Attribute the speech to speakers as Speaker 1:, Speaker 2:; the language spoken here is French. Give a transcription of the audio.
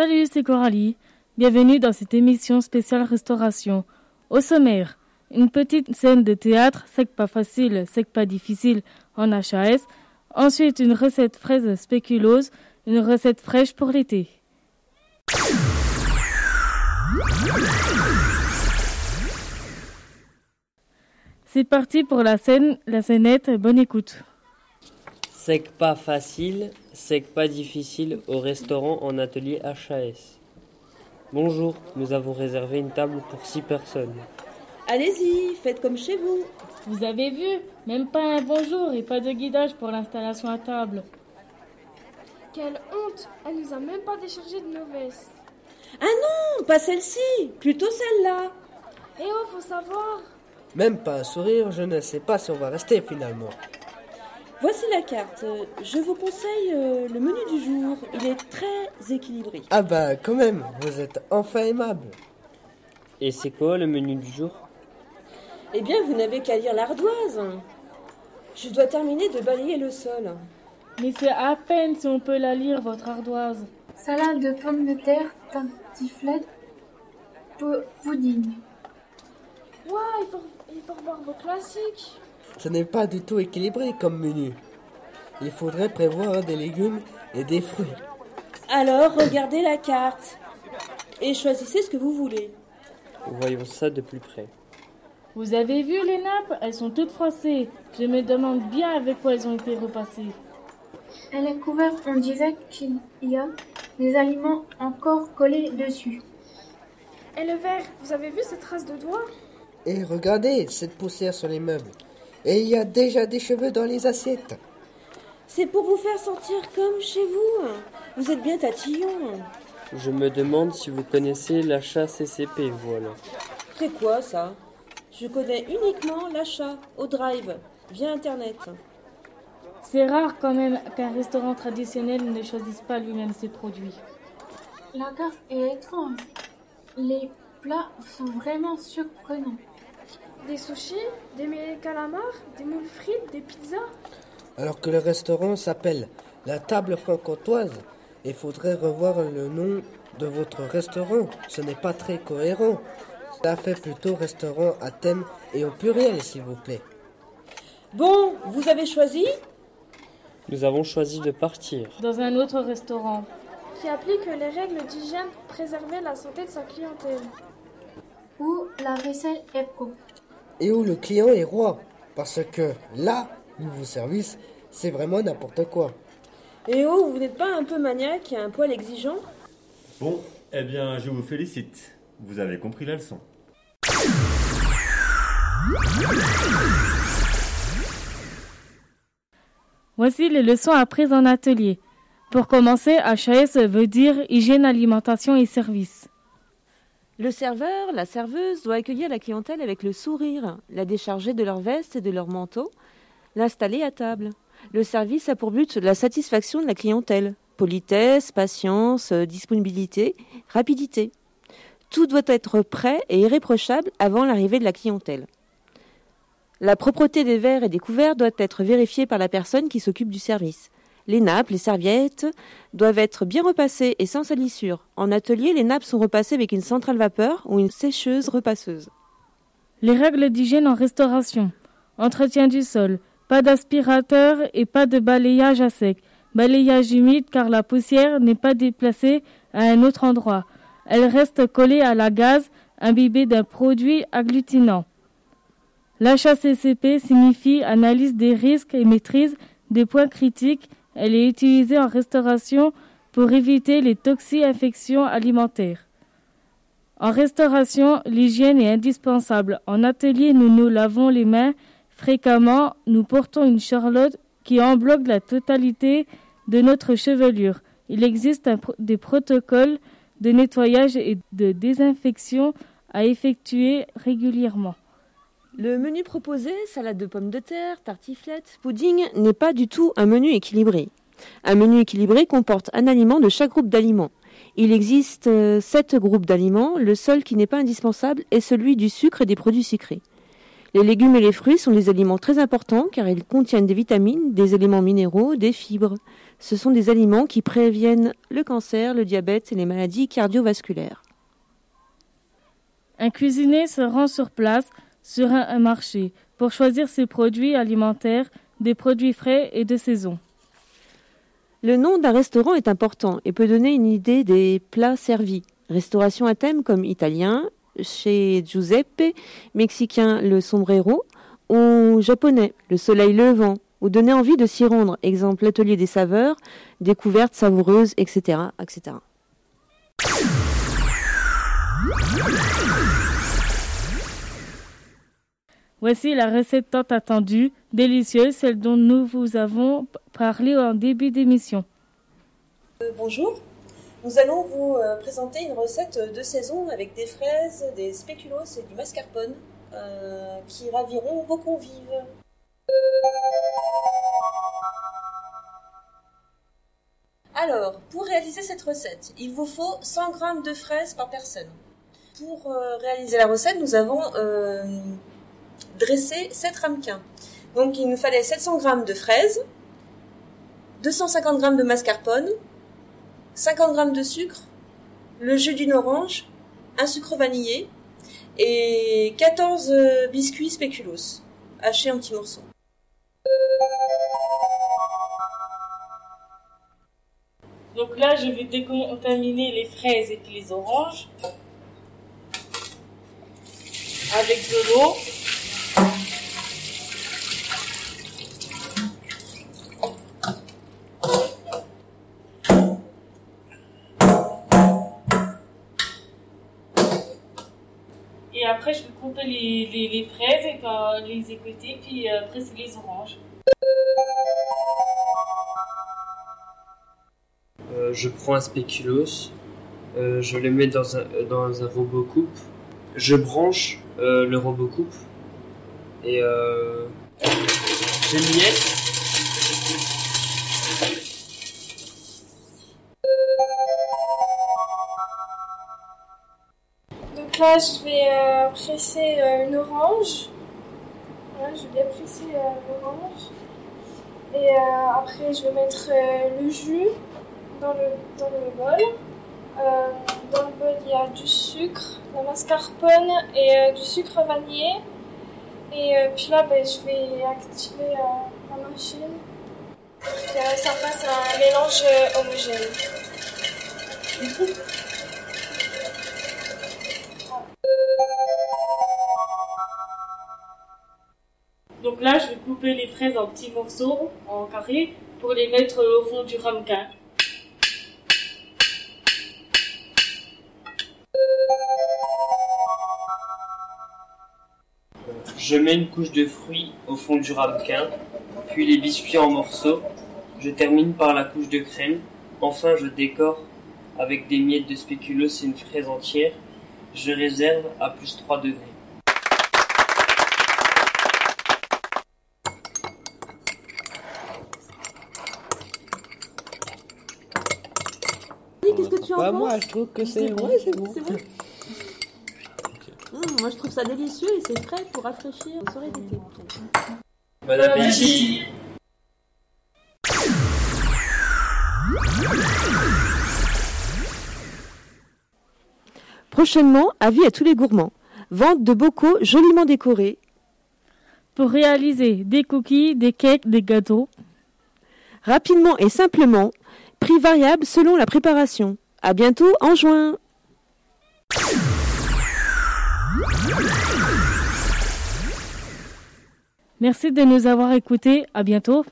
Speaker 1: Salut, c'est Coralie. Bienvenue dans cette émission spéciale restauration. Au sommaire, une petite scène de théâtre, c'est pas facile, c'est pas difficile en HAS. Ensuite, une recette fraise spéculose, une recette fraîche pour l'été. C'est parti pour la scène, la scénette, bonne écoute.
Speaker 2: C'est pas facile, c'est pas difficile au restaurant en atelier HAS. Bonjour, nous avons réservé une table pour six personnes.
Speaker 3: Allez-y, faites comme chez vous.
Speaker 1: Vous avez vu Même pas un bonjour et pas de guidage pour l'installation à table.
Speaker 4: Quelle honte Elle nous a même pas déchargé de nos vestes.
Speaker 3: Ah non, pas celle-ci, plutôt celle-là.
Speaker 4: Eh oh, faut savoir.
Speaker 5: Même pas un sourire, je ne sais pas si on va rester finalement.
Speaker 3: Voici la carte. Je vous conseille euh, le menu du jour. Il est très équilibré.
Speaker 5: Ah bah quand même, vous êtes enfin aimable.
Speaker 2: Et c'est quoi le menu du jour?
Speaker 3: Eh bien, vous n'avez qu'à lire l'ardoise. Je dois terminer de balayer le sol.
Speaker 1: Mais c'est à peine si on peut la lire, votre ardoise.
Speaker 4: Salade de pommes de terre, tartiflette, pudding. Ouah, il faut, il faut revoir vos classiques.
Speaker 5: Ce n'est pas du tout équilibré comme menu. Il faudrait prévoir des légumes et des fruits.
Speaker 3: Alors, regardez la carte. Et choisissez ce que vous voulez.
Speaker 2: Voyons ça de plus près.
Speaker 1: Vous avez vu les nappes? Elles sont toutes froissées. Je me demande bien avec quoi elles ont été repassées.
Speaker 4: Elle est couverte, on dirait qu'il y a des aliments encore collés dessus. Et le verre, vous avez vu cette trace de doigts?
Speaker 5: Et regardez cette poussière sur les meubles. Et il y a déjà des cheveux dans les assiettes.
Speaker 3: C'est pour vous faire sentir comme chez vous. Vous êtes bien tatillon.
Speaker 2: Je me demande si vous connaissez l'achat CCP, voilà.
Speaker 3: C'est quoi ça? Je connais uniquement l'achat au drive, via Internet.
Speaker 1: C'est rare quand même qu'un restaurant traditionnel ne choisisse pas lui-même ses produits.
Speaker 4: La carte est étrange. Les plats sont vraiment surprenants. Des sushis, des calamars, des moules frites, des pizzas.
Speaker 5: Alors que le restaurant s'appelle la table franc-comtoise, il faudrait revoir le nom de votre restaurant. Ce n'est pas très cohérent. Ça fait plutôt restaurant à thème et au pluriel, s'il vous plaît.
Speaker 3: Bon, vous avez choisi?
Speaker 2: Nous avons choisi de partir.
Speaker 1: Dans un autre restaurant.
Speaker 4: Qui applique les règles d'hygiène pour préserver la santé de sa clientèle. Où la vaisselle est propre.
Speaker 5: Et où le client est roi. Parce que là, nouveau service, c'est vraiment n'importe quoi.
Speaker 3: Et oh, vous n'êtes pas un peu maniaque et un poil exigeant?
Speaker 6: Bon, eh bien, je vous félicite. Vous avez compris la leçon.
Speaker 1: Voici les leçons apprises en atelier. Pour commencer, HAS veut dire hygiène, alimentation et service.
Speaker 7: Le serveur, la serveuse doit accueillir la clientèle avec le sourire, la décharger de leur veste et de leur manteau, l'installer à table. Le service a pour but la satisfaction de la clientèle. Politesse, patience, euh, disponibilité, rapidité. Tout doit être prêt et irréprochable avant l'arrivée de la clientèle. La propreté des verres et des couverts doit être vérifiée par la personne qui s'occupe du service. Les nappes, les serviettes doivent être bien repassées et sans salissure. En atelier, les nappes sont repassées avec une centrale vapeur ou une sécheuse repasseuse.
Speaker 1: Les règles d'hygiène en restauration. Entretien du sol. Pas d'aspirateur et pas de balayage à sec. Balayage humide car la poussière n'est pas déplacée à un autre endroit. Elle reste collée à la gaz imbibée d'un produit agglutinant. L'HACCP signifie analyse des risques et maîtrise des points critiques. Elle est utilisée en restauration pour éviter les toxi-infections alimentaires. En restauration, l'hygiène est indispensable. En atelier, nous nous lavons les mains fréquemment. Nous portons une charlotte qui embloque la totalité de notre chevelure. Il existe des protocoles de nettoyage et de désinfection à effectuer régulièrement.
Speaker 7: Le menu proposé, salade de pommes de terre, tartiflette, pudding, n'est pas du tout un menu équilibré. Un menu équilibré comporte un aliment de chaque groupe d'aliments. Il existe euh, sept groupes d'aliments, le seul qui n'est pas indispensable est celui du sucre et des produits sucrés. Les légumes et les fruits sont des aliments très importants car ils contiennent des vitamines, des éléments minéraux, des fibres. Ce sont des aliments qui préviennent le cancer, le diabète et les maladies cardiovasculaires.
Speaker 1: Un cuisinier se rend sur place sur un marché pour choisir ses produits alimentaires, des produits frais et de saison.
Speaker 7: Le nom d'un restaurant est important et peut donner une idée des plats servis. Restauration à thème comme italien, chez Giuseppe, mexicain le sombrero, ou japonais le soleil levant, ou donner envie de s'y rendre, exemple l'atelier des saveurs, découvertes savoureuses, etc. etc.
Speaker 1: Voici la recette tant attendue, délicieuse, celle dont nous vous avons parlé en début d'émission.
Speaker 3: Euh, bonjour, nous allons vous euh, présenter une recette de saison avec des fraises, des spéculoos et du mascarpone euh, qui raviront vos convives. Alors, pour réaliser cette recette, il vous faut 100 g de fraises par personne. Pour réaliser la recette, nous avons dressé 7 ramequins. Donc il nous fallait 700 g de fraises, 250 g de mascarpone, 50 g de sucre, le jus d'une orange, un sucre vanillé et 14 euh, biscuits spéculoos hachés en petits morceaux.
Speaker 1: Donc là, je vais décontaminer les fraises et les oranges avec de l'eau. Après, je vais couper les, fraises et les écouter, puis euh, après, c'est les oranges.
Speaker 2: Euh, je prends un spéculoos, euh, je le mets dans un, dans un robot coupe, je branche le robot coupe et
Speaker 4: là, je vais euh, presser euh, une orange. je vais bien presser euh, l'orange. Et après, je vais mettre le jus dans le, dans le bol. dans le bol, il y a du sucre, la mascarpone et du sucre vanillé. Et puis là, ben, je vais activer la machine pour que ça fasse un mélange homogène.
Speaker 1: Donc là, je vais couper les fraises en petits morceaux, en carré, pour les mettre au fond du ramequin.
Speaker 2: Je mets une couche de fruits au fond du ramequin, puis les biscuits en morceaux. Je termine par la couche de crème. Enfin, je décore avec des miettes de spéculoos et une fraise entière. Je réserve à plus 3 degrés.
Speaker 5: Bah, moi, je trouve que c'est bon. c'est bon.
Speaker 3: Mmh, moi, je trouve ça délicieux et c'est frais pour rafraîchir aux soirées d'été.
Speaker 2: Bon appétit
Speaker 7: Prochainement, avis à tous les gourmands. Vente de bocaux joliment décorés.
Speaker 1: Pour réaliser des cookies, des cakes, des gâteaux.
Speaker 7: Rapidement et simplement, prix variable selon la préparation. À bientôt en juin.
Speaker 1: Merci de nous avoir écoutés. À bientôt.